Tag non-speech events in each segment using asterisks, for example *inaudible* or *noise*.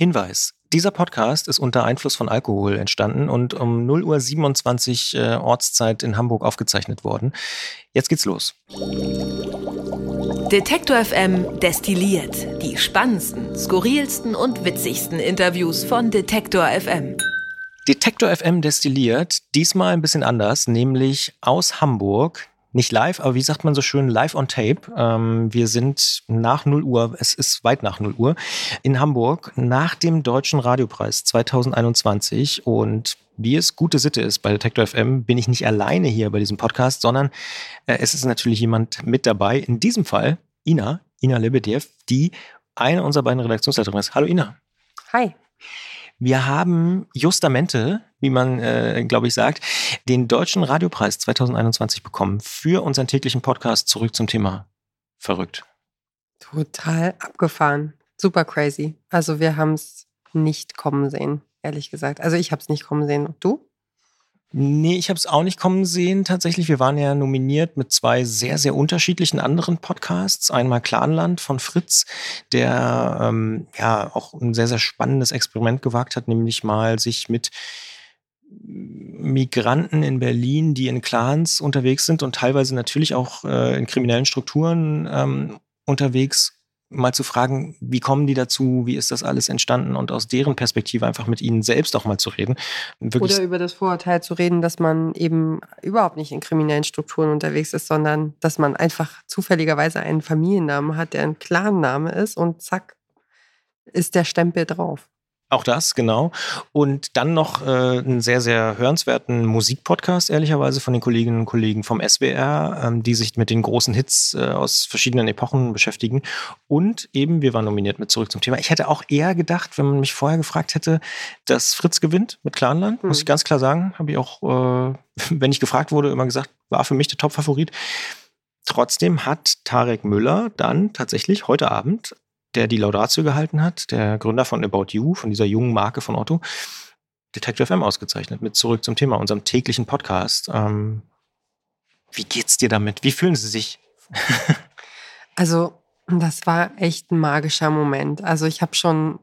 Hinweis. Dieser Podcast ist unter Einfluss von Alkohol entstanden und um 0 Uhr 27 äh, Ortszeit in Hamburg aufgezeichnet worden. Jetzt geht's los. Detektor FM destilliert die spannendsten, skurrilsten und witzigsten Interviews von Detektor FM. Detektor FM destilliert, diesmal ein bisschen anders, nämlich aus Hamburg, nicht live, aber wie sagt man so schön, live on tape. Ähm, wir sind nach 0 Uhr, es ist weit nach 0 Uhr, in Hamburg nach dem Deutschen Radiopreis 2021 und wie es gute Sitte ist bei Detector FM, bin ich nicht alleine hier bei diesem Podcast, sondern äh, es ist natürlich jemand mit dabei. In diesem Fall Ina, Ina Lebedev, die eine unserer beiden Redaktionsleiterinnen ist. Hallo Ina. Hi. Wir haben justamente, wie man, äh, glaube ich, sagt, den Deutschen Radiopreis 2021 bekommen für unseren täglichen Podcast zurück zum Thema. Verrückt. Total abgefahren. Super crazy. Also wir haben es nicht kommen sehen, ehrlich gesagt. Also ich habe es nicht kommen sehen. Du? Nee, ich habe es auch nicht kommen sehen tatsächlich. Wir waren ja nominiert mit zwei sehr, sehr unterschiedlichen anderen Podcasts. Einmal Clanland von Fritz, der ähm, ja auch ein sehr, sehr spannendes Experiment gewagt hat, nämlich mal sich mit Migranten in Berlin, die in Clans unterwegs sind und teilweise natürlich auch äh, in kriminellen Strukturen ähm, unterwegs mal zu fragen, wie kommen die dazu, wie ist das alles entstanden und aus deren Perspektive einfach mit ihnen selbst auch mal zu reden. Wirklich Oder über das Vorurteil zu reden, dass man eben überhaupt nicht in kriminellen Strukturen unterwegs ist, sondern dass man einfach zufälligerweise einen Familiennamen hat, der ein Clanname ist und zack, ist der Stempel drauf. Auch das, genau. Und dann noch äh, einen sehr, sehr hörenswerten Musikpodcast, ehrlicherweise, von den Kolleginnen und Kollegen vom SWR, ähm, die sich mit den großen Hits äh, aus verschiedenen Epochen beschäftigen. Und eben, wir waren nominiert mit Zurück zum Thema. Ich hätte auch eher gedacht, wenn man mich vorher gefragt hätte, dass Fritz gewinnt mit Clanland, hm. muss ich ganz klar sagen. Habe ich auch, äh, *laughs* wenn ich gefragt wurde, immer gesagt, war für mich der Top-Favorit. Trotzdem hat Tarek Müller dann tatsächlich heute Abend der die Laudatio gehalten hat, der Gründer von About You, von dieser jungen Marke von Otto, Detective FM ausgezeichnet. Mit zurück zum Thema, unserem täglichen Podcast. Ähm, wie geht's dir damit? Wie fühlen Sie sich? *laughs* also, das war echt ein magischer Moment. Also, ich habe schon,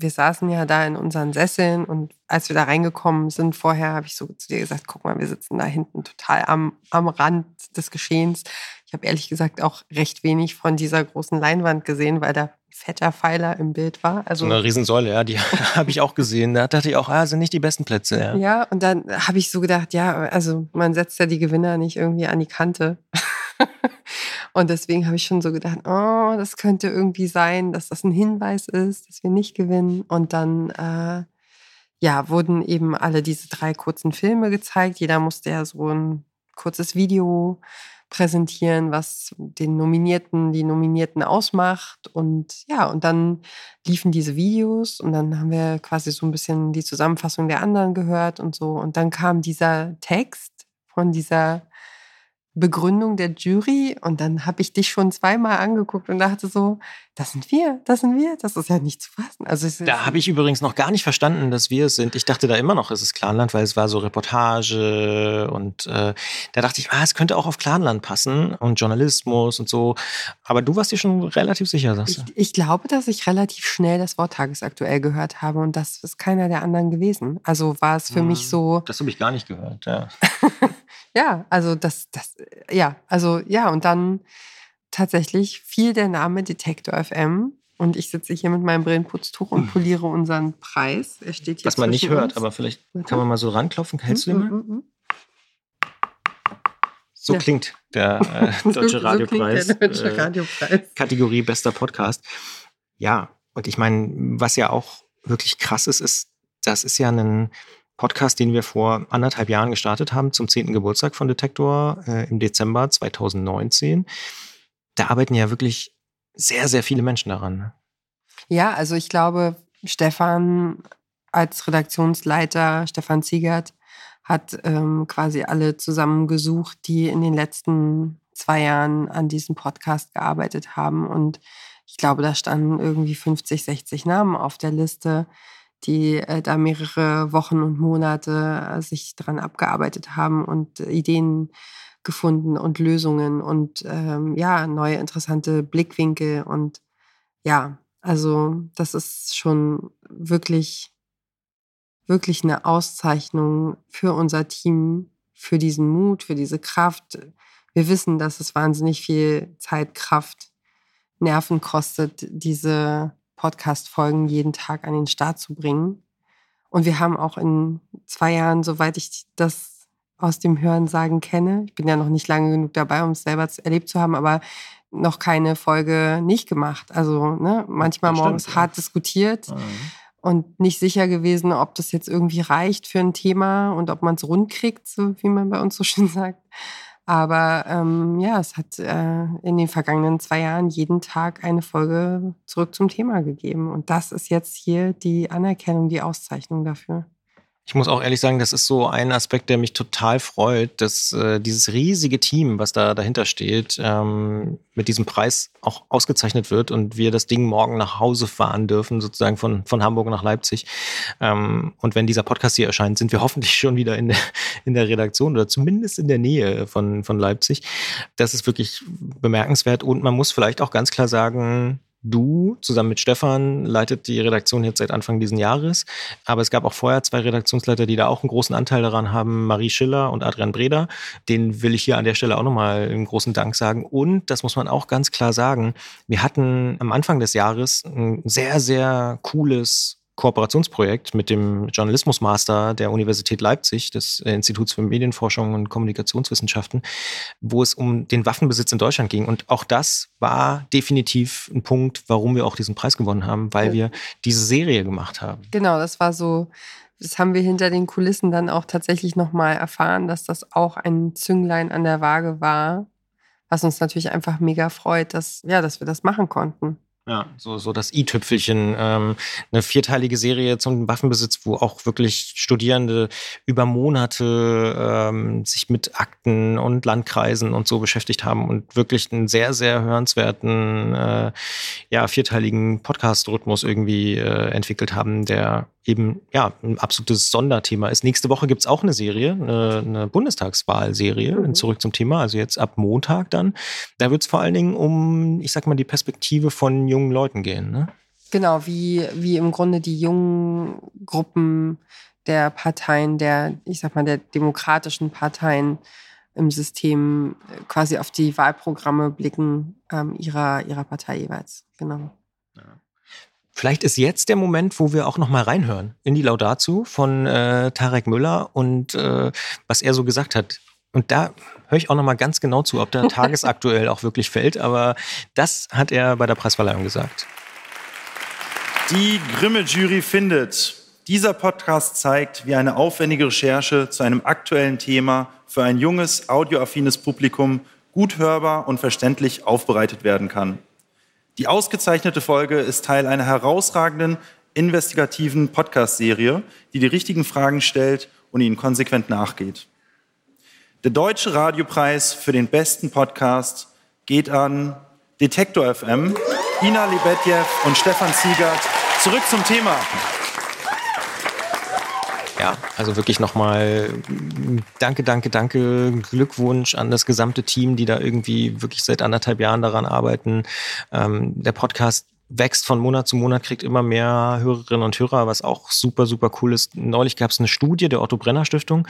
wir saßen ja da in unseren Sesseln und als wir da reingekommen sind, vorher habe ich so zu dir gesagt: guck mal, wir sitzen da hinten total am, am Rand des Geschehens. Ich habe ehrlich gesagt auch recht wenig von dieser großen Leinwand gesehen, weil da fetter Pfeiler im Bild war. Also so eine Riesensäule, ja, die *laughs* *laughs* habe ich auch gesehen. Da dachte ich auch, ah, sind nicht die besten Plätze. Ja, ja und dann habe ich so gedacht, ja, also man setzt ja die Gewinner nicht irgendwie an die Kante. *laughs* und deswegen habe ich schon so gedacht, oh, das könnte irgendwie sein, dass das ein Hinweis ist, dass wir nicht gewinnen. Und dann äh, ja, wurden eben alle diese drei kurzen Filme gezeigt. Jeder musste ja so ein kurzes Video präsentieren, was den Nominierten, die Nominierten ausmacht. Und ja, und dann liefen diese Videos und dann haben wir quasi so ein bisschen die Zusammenfassung der anderen gehört und so. Und dann kam dieser Text von dieser Begründung der Jury und dann habe ich dich schon zweimal angeguckt und dachte so, das sind wir, das sind wir, das ist ja nicht zu fassen. Also da habe ich übrigens noch gar nicht verstanden, dass wir es sind. Ich dachte da immer noch, es ist Clanland, weil es war so Reportage und äh, da dachte ich, ah, es könnte auch auf Clanland passen und Journalismus und so. Aber du warst dir schon relativ sicher, sagst du? Ich, ich glaube, dass ich relativ schnell das Wort tagesaktuell gehört habe und das ist keiner der anderen gewesen. Also war es für hm, mich so. Das habe ich gar nicht gehört, ja. *laughs* Ja, also das, das, ja, also ja, und dann tatsächlich fiel der Name Detektor FM und ich sitze hier mit meinem Brillenputztuch und hm. poliere unseren Preis. Er steht hier Was man nicht hört, uns. aber vielleicht kann man mal so ranklopfen. Hältst du den mal? So ja. klingt der *laughs* äh, Deutsche Radiopreis. So der Deutsche äh, Radiopreis. Äh, Kategorie Bester Podcast. Ja, und ich meine, was ja auch wirklich krass ist, ist, das ist ja ein Podcast, den wir vor anderthalb Jahren gestartet haben, zum 10. Geburtstag von Detektor äh, im Dezember 2019. Da arbeiten ja wirklich sehr, sehr viele Menschen daran. Ne? Ja, also ich glaube, Stefan als Redaktionsleiter, Stefan Ziegert, hat ähm, quasi alle zusammengesucht, die in den letzten zwei Jahren an diesem Podcast gearbeitet haben. Und ich glaube, da standen irgendwie 50, 60 Namen auf der Liste die äh, da mehrere Wochen und Monate äh, sich daran abgearbeitet haben und Ideen gefunden und Lösungen und ähm, ja, neue interessante Blickwinkel und ja, Also das ist schon wirklich, wirklich eine Auszeichnung für unser Team, für diesen Mut, für diese Kraft. Wir wissen, dass es wahnsinnig viel Zeit, Kraft, Nerven kostet, diese Podcast-Folgen jeden Tag an den Start zu bringen. Und wir haben auch in zwei Jahren, soweit ich das aus dem Hörensagen kenne, ich bin ja noch nicht lange genug dabei, um es selber erlebt zu haben, aber noch keine Folge nicht gemacht. Also ne, manchmal stimmt, morgens ja. hart diskutiert mhm. und nicht sicher gewesen, ob das jetzt irgendwie reicht für ein Thema und ob man es rund kriegt, so wie man bei uns so schön *laughs* sagt. Aber ähm, ja, es hat äh, in den vergangenen zwei Jahren jeden Tag eine Folge zurück zum Thema gegeben. Und das ist jetzt hier die Anerkennung, die Auszeichnung dafür. Ich muss auch ehrlich sagen, das ist so ein Aspekt, der mich total freut, dass äh, dieses riesige Team, was da dahinter steht, ähm, mit diesem Preis auch ausgezeichnet wird und wir das Ding morgen nach Hause fahren dürfen, sozusagen von, von Hamburg nach Leipzig. Ähm, und wenn dieser Podcast hier erscheint, sind wir *laughs* hoffentlich schon wieder in der, in der Redaktion oder zumindest in der Nähe von, von Leipzig. Das ist wirklich bemerkenswert und man muss vielleicht auch ganz klar sagen, Du zusammen mit Stefan leitet die Redaktion jetzt seit Anfang dieses Jahres. Aber es gab auch vorher zwei Redaktionsleiter, die da auch einen großen Anteil daran haben, Marie Schiller und Adrian Breda. Den will ich hier an der Stelle auch nochmal einen großen Dank sagen. Und das muss man auch ganz klar sagen, wir hatten am Anfang des Jahres ein sehr, sehr cooles Kooperationsprojekt mit dem Journalismusmaster der Universität Leipzig, des Instituts für Medienforschung und Kommunikationswissenschaften, wo es um den Waffenbesitz in Deutschland ging. Und auch das war definitiv ein Punkt, warum wir auch diesen Preis gewonnen haben, weil wir diese Serie gemacht haben. Genau, das war so das haben wir hinter den Kulissen dann auch tatsächlich nochmal erfahren, dass das auch ein Zünglein an der Waage war, was uns natürlich einfach mega freut, dass, ja, dass wir das machen konnten. Ja, so, so das i-Tüpfelchen. Ähm, eine vierteilige Serie zum Waffenbesitz, wo auch wirklich Studierende über Monate ähm, sich mit Akten und Landkreisen und so beschäftigt haben und wirklich einen sehr, sehr hörenswerten, äh, ja, vierteiligen Podcast-Rhythmus irgendwie äh, entwickelt haben, der eben ja ein absolutes Sonderthema ist. Nächste Woche gibt es auch eine Serie, eine, eine Bundestagswahlserie, mhm. zurück zum Thema, also jetzt ab Montag dann. Da wird es vor allen Dingen um, ich sag mal, die Perspektive von jungen Leuten gehen. Ne? Genau, wie, wie im Grunde die jungen Gruppen der Parteien, der, ich sag mal, der demokratischen Parteien im System quasi auf die Wahlprogramme blicken ähm, ihrer, ihrer Partei jeweils. Genau. Ja. Vielleicht ist jetzt der Moment, wo wir auch noch mal reinhören in die Laudatio von äh, Tarek Müller und äh, was er so gesagt hat. Und da höre ich auch noch mal ganz genau zu, ob der *laughs* tagesaktuell auch wirklich fällt. Aber das hat er bei der Preisverleihung gesagt. Die Grimme-Jury findet, dieser Podcast zeigt, wie eine aufwendige Recherche zu einem aktuellen Thema für ein junges, audioaffines Publikum gut hörbar und verständlich aufbereitet werden kann. Die ausgezeichnete Folge ist Teil einer herausragenden investigativen Podcast-Serie, die die richtigen Fragen stellt und ihnen konsequent nachgeht. Der Deutsche Radiopreis für den besten Podcast geht an Detektor FM, Ina Lebedjew und Stefan Ziegert. Zurück zum Thema. Ja, also wirklich nochmal danke, danke, danke, Glückwunsch an das gesamte Team, die da irgendwie wirklich seit anderthalb Jahren daran arbeiten. Ähm, der Podcast wächst von Monat zu Monat, kriegt immer mehr Hörerinnen und Hörer, was auch super, super cool ist. Neulich gab es eine Studie der Otto Brenner Stiftung,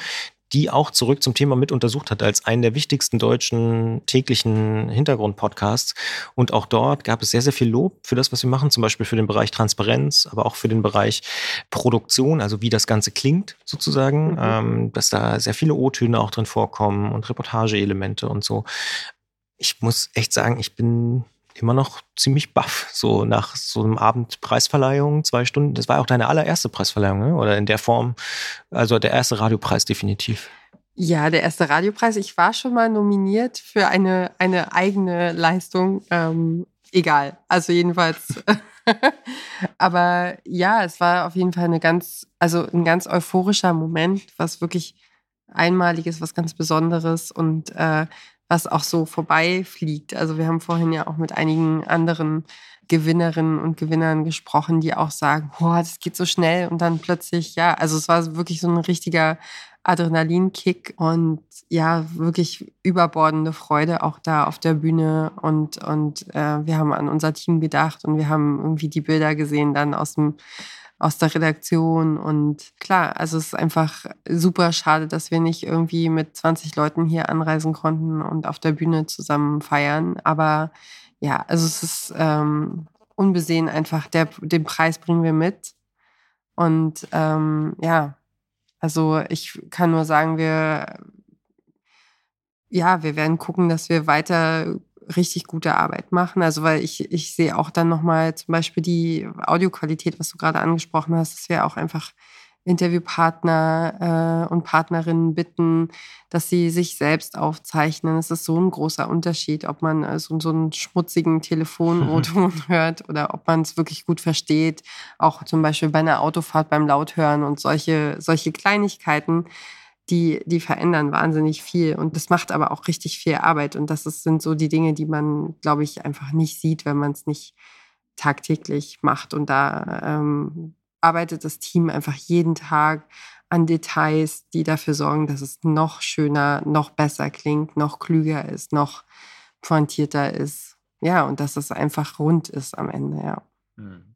die auch zurück zum Thema mit untersucht hat, als einen der wichtigsten deutschen täglichen Hintergrundpodcasts. Und auch dort gab es sehr, sehr viel Lob für das, was wir machen, zum Beispiel für den Bereich Transparenz, aber auch für den Bereich Produktion, also wie das Ganze klingt sozusagen, mhm. ähm, dass da sehr viele O-Töne auch drin vorkommen und Reportageelemente und so. Ich muss echt sagen, ich bin immer noch ziemlich baff, so nach so einem Abend Preisverleihung, zwei Stunden. Das war auch deine allererste Preisverleihung, ne? oder in der Form, also der erste Radiopreis definitiv. Ja, der erste Radiopreis. Ich war schon mal nominiert für eine, eine eigene Leistung. Ähm, egal. Also jedenfalls. *laughs* Aber ja, es war auf jeden Fall eine ganz, also ein ganz euphorischer Moment, was wirklich einmaliges, was ganz Besonderes und äh, was auch so vorbeifliegt. Also wir haben vorhin ja auch mit einigen anderen Gewinnerinnen und Gewinnern gesprochen, die auch sagen, boah, das geht so schnell und dann plötzlich, ja, also es war wirklich so ein richtiger Adrenalinkick und ja, wirklich überbordende Freude auch da auf der Bühne. Und, und äh, wir haben an unser Team gedacht und wir haben irgendwie die Bilder gesehen dann aus dem aus der Redaktion. Und klar, also es ist einfach super schade, dass wir nicht irgendwie mit 20 Leuten hier anreisen konnten und auf der Bühne zusammen feiern. Aber ja, also es ist ähm, unbesehen einfach, der, den Preis bringen wir mit. Und ähm, ja, also ich kann nur sagen, wir, ja, wir werden gucken, dass wir weiter richtig gute Arbeit machen. Also weil ich, ich sehe auch dann nochmal zum Beispiel die Audioqualität, was du gerade angesprochen hast, dass wir auch einfach Interviewpartner äh, und Partnerinnen bitten, dass sie sich selbst aufzeichnen. Es ist so ein großer Unterschied, ob man äh, so, so einen schmutzigen *laughs* Telefonton hört oder ob man es wirklich gut versteht. Auch zum Beispiel bei einer Autofahrt beim Lauthören und solche, solche Kleinigkeiten, die, die verändern wahnsinnig viel. Und das macht aber auch richtig viel Arbeit. Und das ist, sind so die Dinge, die man, glaube ich, einfach nicht sieht, wenn man es nicht tagtäglich macht. Und da ähm, arbeitet das Team einfach jeden Tag an Details, die dafür sorgen, dass es noch schöner, noch besser klingt, noch klüger ist, noch pointierter ist. Ja, und dass es einfach rund ist am Ende, ja. Hm.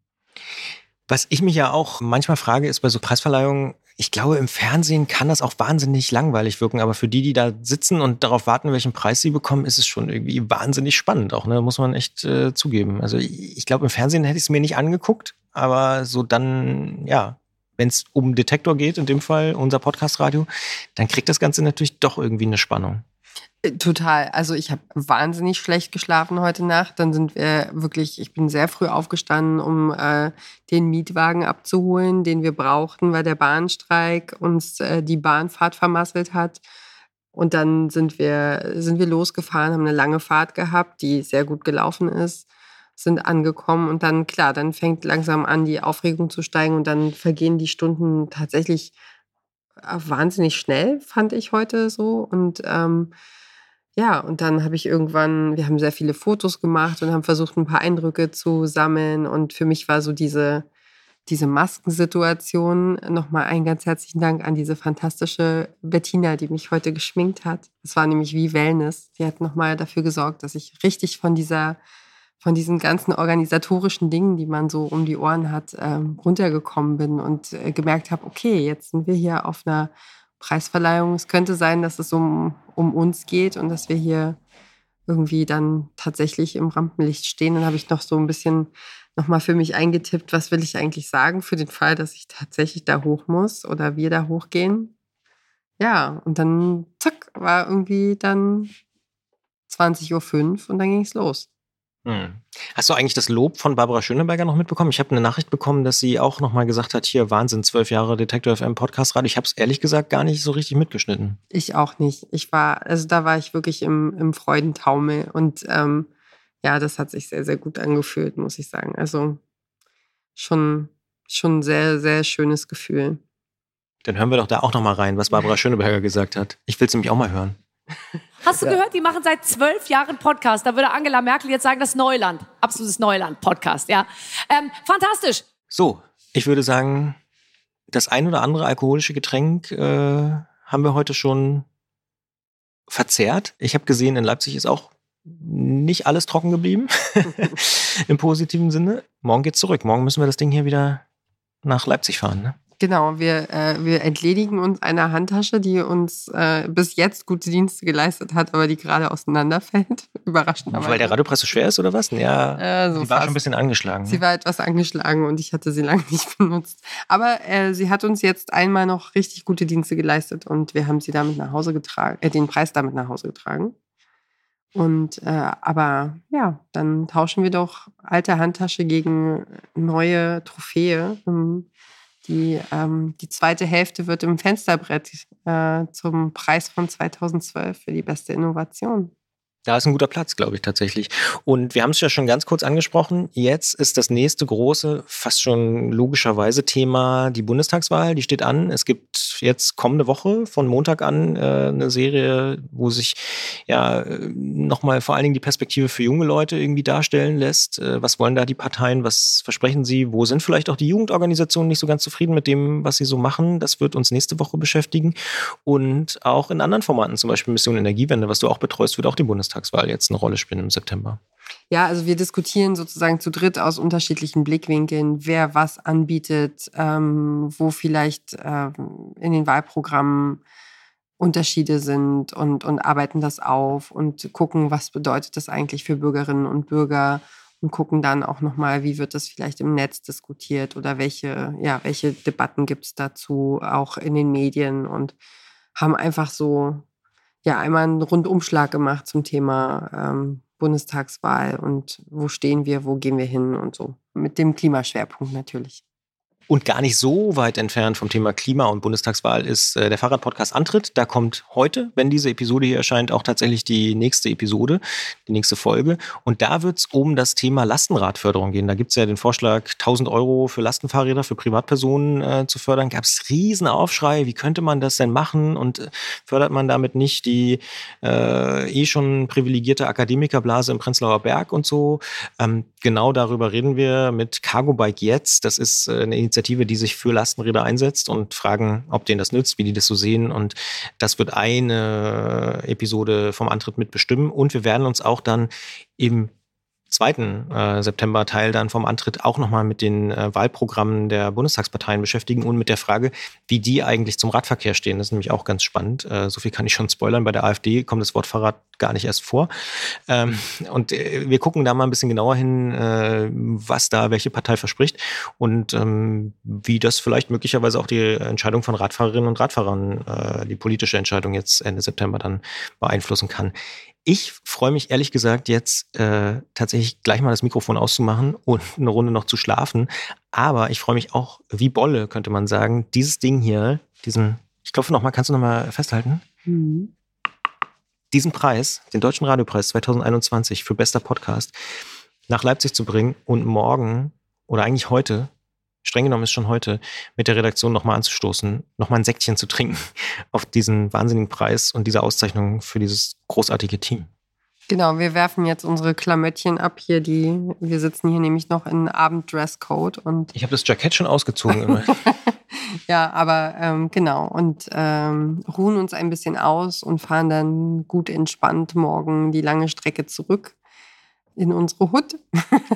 Was ich mich ja auch manchmal frage, ist bei so Preisverleihungen, ich glaube, im Fernsehen kann das auch wahnsinnig langweilig wirken, aber für die, die da sitzen und darauf warten, welchen Preis sie bekommen, ist es schon irgendwie wahnsinnig spannend, auch, ne? muss man echt äh, zugeben. Also ich, ich glaube, im Fernsehen hätte ich es mir nicht angeguckt, aber so dann, ja, wenn es um Detektor geht, in dem Fall unser Podcast-Radio, dann kriegt das Ganze natürlich doch irgendwie eine Spannung. Äh, total. Also ich habe wahnsinnig schlecht geschlafen heute Nacht. Dann sind wir wirklich, ich bin sehr früh aufgestanden, um äh, den Mietwagen abzuholen, den wir brauchten, weil der Bahnstreik uns äh, die Bahnfahrt vermasselt hat. Und dann sind wir, sind wir losgefahren, haben eine lange Fahrt gehabt, die sehr gut gelaufen ist, sind angekommen und dann, klar, dann fängt langsam an, die Aufregung zu steigen und dann vergehen die Stunden tatsächlich äh, wahnsinnig schnell, fand ich heute so. Und ähm, ja, und dann habe ich irgendwann, wir haben sehr viele Fotos gemacht und haben versucht, ein paar Eindrücke zu sammeln. Und für mich war so diese, diese Maskensituation nochmal einen ganz herzlichen Dank an diese fantastische Bettina, die mich heute geschminkt hat. Es war nämlich wie Wellness. Die hat nochmal dafür gesorgt, dass ich richtig von dieser, von diesen ganzen organisatorischen Dingen, die man so um die Ohren hat, ähm, runtergekommen bin und äh, gemerkt habe, okay, jetzt sind wir hier auf einer Preisverleihung. Es könnte sein, dass es um, um uns geht und dass wir hier irgendwie dann tatsächlich im Rampenlicht stehen. Dann habe ich noch so ein bisschen nochmal für mich eingetippt, was will ich eigentlich sagen für den Fall, dass ich tatsächlich da hoch muss oder wir da hochgehen. Ja, und dann zack, war irgendwie dann 20.05 Uhr und dann ging es los. Hm. Hast du eigentlich das Lob von Barbara Schöneberger noch mitbekommen? Ich habe eine Nachricht bekommen, dass sie auch nochmal gesagt hat, hier Wahnsinn, zwölf Jahre Detektor FM Podcast Radio. Ich habe es ehrlich gesagt gar nicht so richtig mitgeschnitten. Ich auch nicht. Ich war, also da war ich wirklich im, im Freudentaumel und ähm, ja, das hat sich sehr, sehr gut angefühlt, muss ich sagen. Also schon, schon ein sehr, sehr schönes Gefühl. Dann hören wir doch da auch nochmal rein, was Barbara Schöneberger gesagt hat. Ich will es nämlich auch mal hören. Hast du ja. gehört, die machen seit zwölf Jahren Podcast. Da würde Angela Merkel jetzt sagen, das Neuland. Absolutes Neuland-Podcast, ja. Ähm, fantastisch. So, ich würde sagen, das ein oder andere alkoholische Getränk äh, haben wir heute schon verzehrt. Ich habe gesehen, in Leipzig ist auch nicht alles trocken geblieben. *laughs* Im positiven Sinne. Morgen geht's zurück. Morgen müssen wir das Ding hier wieder nach Leipzig fahren. Ne? Genau, wir, äh, wir entledigen uns einer Handtasche, die uns äh, bis jetzt gute Dienste geleistet hat, aber die gerade auseinanderfällt. *laughs* Überraschend. Weil der Radiopreis so schwer ist oder was? Ja, äh, so sie war schon ein bisschen angeschlagen. Sie ne? war etwas angeschlagen und ich hatte sie *laughs* lange nicht benutzt. Aber äh, sie hat uns jetzt einmal noch richtig gute Dienste geleistet und wir haben sie damit nach Hause getragen, äh, den Preis damit nach Hause getragen. Und äh, aber ja, dann tauschen wir doch alte Handtasche gegen neue Trophäe. Ähm, die, ähm, die zweite Hälfte wird im Fensterbrett äh, zum Preis von 2012 für die beste Innovation. Da ist ein guter Platz, glaube ich, tatsächlich. Und wir haben es ja schon ganz kurz angesprochen. Jetzt ist das nächste große, fast schon logischerweise Thema die Bundestagswahl. Die steht an. Es gibt jetzt kommende Woche von Montag an äh, eine Serie, wo sich ja nochmal vor allen Dingen die Perspektive für junge Leute irgendwie darstellen lässt. Äh, was wollen da die Parteien? Was versprechen sie? Wo sind vielleicht auch die Jugendorganisationen nicht so ganz zufrieden mit dem, was sie so machen? Das wird uns nächste Woche beschäftigen. Und auch in anderen Formaten, zum Beispiel Mission Energiewende, was du auch betreust, wird auch die Bundestagswahl Bundestagswahl jetzt eine Rolle spielen im September? Ja, also wir diskutieren sozusagen zu dritt aus unterschiedlichen Blickwinkeln, wer was anbietet, ähm, wo vielleicht ähm, in den Wahlprogrammen Unterschiede sind und, und arbeiten das auf und gucken, was bedeutet das eigentlich für Bürgerinnen und Bürger und gucken dann auch nochmal, wie wird das vielleicht im Netz diskutiert oder welche, ja, welche Debatten gibt es dazu, auch in den Medien und haben einfach so ja einmal einen Rundumschlag gemacht zum Thema ähm, Bundestagswahl und wo stehen wir, wo gehen wir hin und so. Mit dem Klimaschwerpunkt natürlich. Und gar nicht so weit entfernt vom Thema Klima und Bundestagswahl ist äh, der Fahrradpodcast Antritt. Da kommt heute, wenn diese Episode hier erscheint, auch tatsächlich die nächste Episode, die nächste Folge. Und da wird es um das Thema Lastenradförderung gehen. Da gibt es ja den Vorschlag, 1000 Euro für Lastenfahrräder für Privatpersonen äh, zu fördern. Gab es riesen Aufschrei, wie könnte man das denn machen? Und äh, fördert man damit nicht die äh, eh schon privilegierte Akademikerblase im Prenzlauer Berg und so? Ähm, genau darüber reden wir mit Cargo Bike jetzt. Das ist äh, eine Initiative, die sich für Lastenräder einsetzt und fragen, ob denen das nützt, wie die das so sehen. Und das wird eine Episode vom Antritt mitbestimmen. Und wir werden uns auch dann im zweiten äh, September-Teil dann vom Antritt auch nochmal mit den äh, Wahlprogrammen der Bundestagsparteien beschäftigen und mit der Frage, wie die eigentlich zum Radverkehr stehen. Das ist nämlich auch ganz spannend. Äh, so viel kann ich schon spoilern. Bei der AfD kommt das Wort Fahrrad gar nicht erst vor. Ähm, und wir gucken da mal ein bisschen genauer hin, was da welche Partei verspricht und ähm, wie das vielleicht möglicherweise auch die Entscheidung von Radfahrerinnen und Radfahrern, die politische Entscheidung jetzt Ende September dann beeinflussen kann. Ich freue mich ehrlich gesagt jetzt äh, tatsächlich gleich mal das Mikrofon auszumachen und *laughs* eine Runde noch zu schlafen. Aber ich freue mich auch wie Bolle, könnte man sagen, dieses Ding hier, diesen, ich klopfe nochmal, kannst du nochmal festhalten? Mhm. Diesen Preis, den Deutschen Radiopreis 2021 für bester Podcast, nach Leipzig zu bringen und morgen oder eigentlich heute streng genommen ist schon heute, mit der Redaktion nochmal anzustoßen, nochmal ein Säckchen zu trinken *laughs* auf diesen wahnsinnigen Preis und diese Auszeichnung für dieses großartige Team. Genau, wir werfen jetzt unsere Klamöttchen ab hier, die wir sitzen hier nämlich noch in Abenddresscode und ich habe das Jackett schon ausgezogen. *laughs* ja, aber ähm, genau und ähm, ruhen uns ein bisschen aus und fahren dann gut entspannt morgen die lange Strecke zurück in unsere Hut.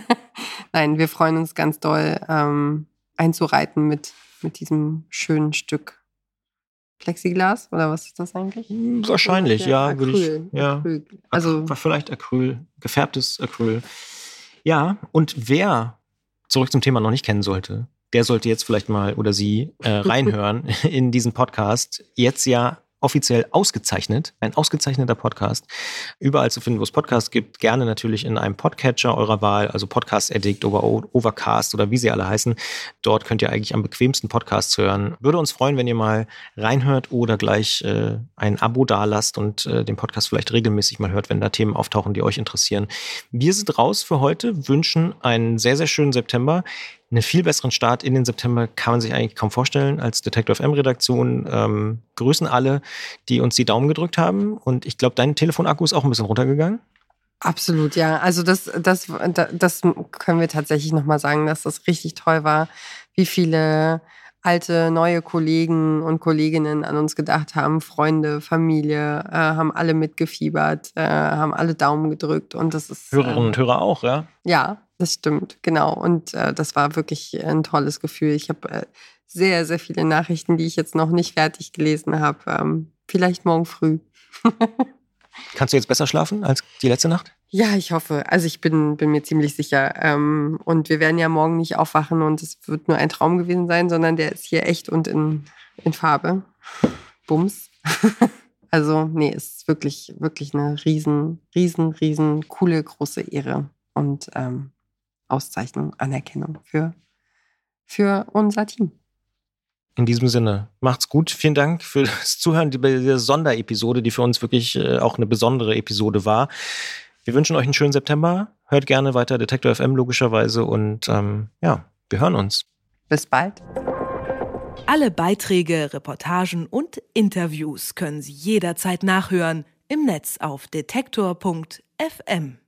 *laughs* Nein, wir freuen uns ganz doll, ähm, einzureiten mit, mit diesem schönen Stück Plexiglas oder was ist das eigentlich? Hm, wahrscheinlich, ja, ja würde ich. Ja. Acryl. Also vielleicht Acryl, gefärbtes Acryl. Ja, und wer zurück zum Thema noch nicht kennen sollte, der sollte jetzt vielleicht mal oder sie äh, reinhören *laughs* in diesen Podcast. Jetzt ja offiziell ausgezeichnet, ein ausgezeichneter Podcast. Überall zu finden, wo es Podcasts gibt, gerne natürlich in einem Podcatcher eurer Wahl, also Podcast Addict oder Overcast oder wie sie alle heißen. Dort könnt ihr eigentlich am bequemsten Podcasts hören. Würde uns freuen, wenn ihr mal reinhört oder gleich äh, ein Abo dalasst und äh, den Podcast vielleicht regelmäßig mal hört, wenn da Themen auftauchen, die euch interessieren. Wir sind raus für heute, wünschen einen sehr, sehr schönen September einen viel besseren Start in den September kann man sich eigentlich kaum vorstellen als Detector FM-Redaktion. Ähm, grüßen alle, die uns die Daumen gedrückt haben. Und ich glaube, dein Telefonakku ist auch ein bisschen runtergegangen. Absolut, ja. Also das, das, das können wir tatsächlich nochmal sagen, dass das richtig toll war, wie viele alte, neue Kollegen und Kolleginnen an uns gedacht haben, Freunde, Familie, äh, haben alle mitgefiebert, äh, haben alle Daumen gedrückt und das ist. Hörerinnen und ähm, Hörer auch, ja? Ja, das stimmt, genau. Und äh, das war wirklich ein tolles Gefühl. Ich habe äh, sehr, sehr viele Nachrichten, die ich jetzt noch nicht fertig gelesen habe. Ähm, vielleicht morgen früh. *laughs* Kannst du jetzt besser schlafen als die letzte Nacht? Ja, ich hoffe. Also ich bin, bin mir ziemlich sicher. Ähm, und wir werden ja morgen nicht aufwachen und es wird nur ein Traum gewesen sein, sondern der ist hier echt und in, in Farbe. Bums. *laughs* also, nee, es ist wirklich, wirklich eine riesen, riesen, riesen coole, große Ehre. Und ähm, Auszeichnung, Anerkennung für, für unser Team. In diesem Sinne, macht's gut. Vielen Dank fürs Zuhören bei dieser Sonderepisode, die für uns wirklich äh, auch eine besondere Episode war. Wir wünschen euch einen schönen September. Hört gerne weiter Detektor FM logischerweise und ähm, ja, wir hören uns. Bis bald. Alle Beiträge, Reportagen und Interviews können Sie jederzeit nachhören im Netz auf detektor.fm.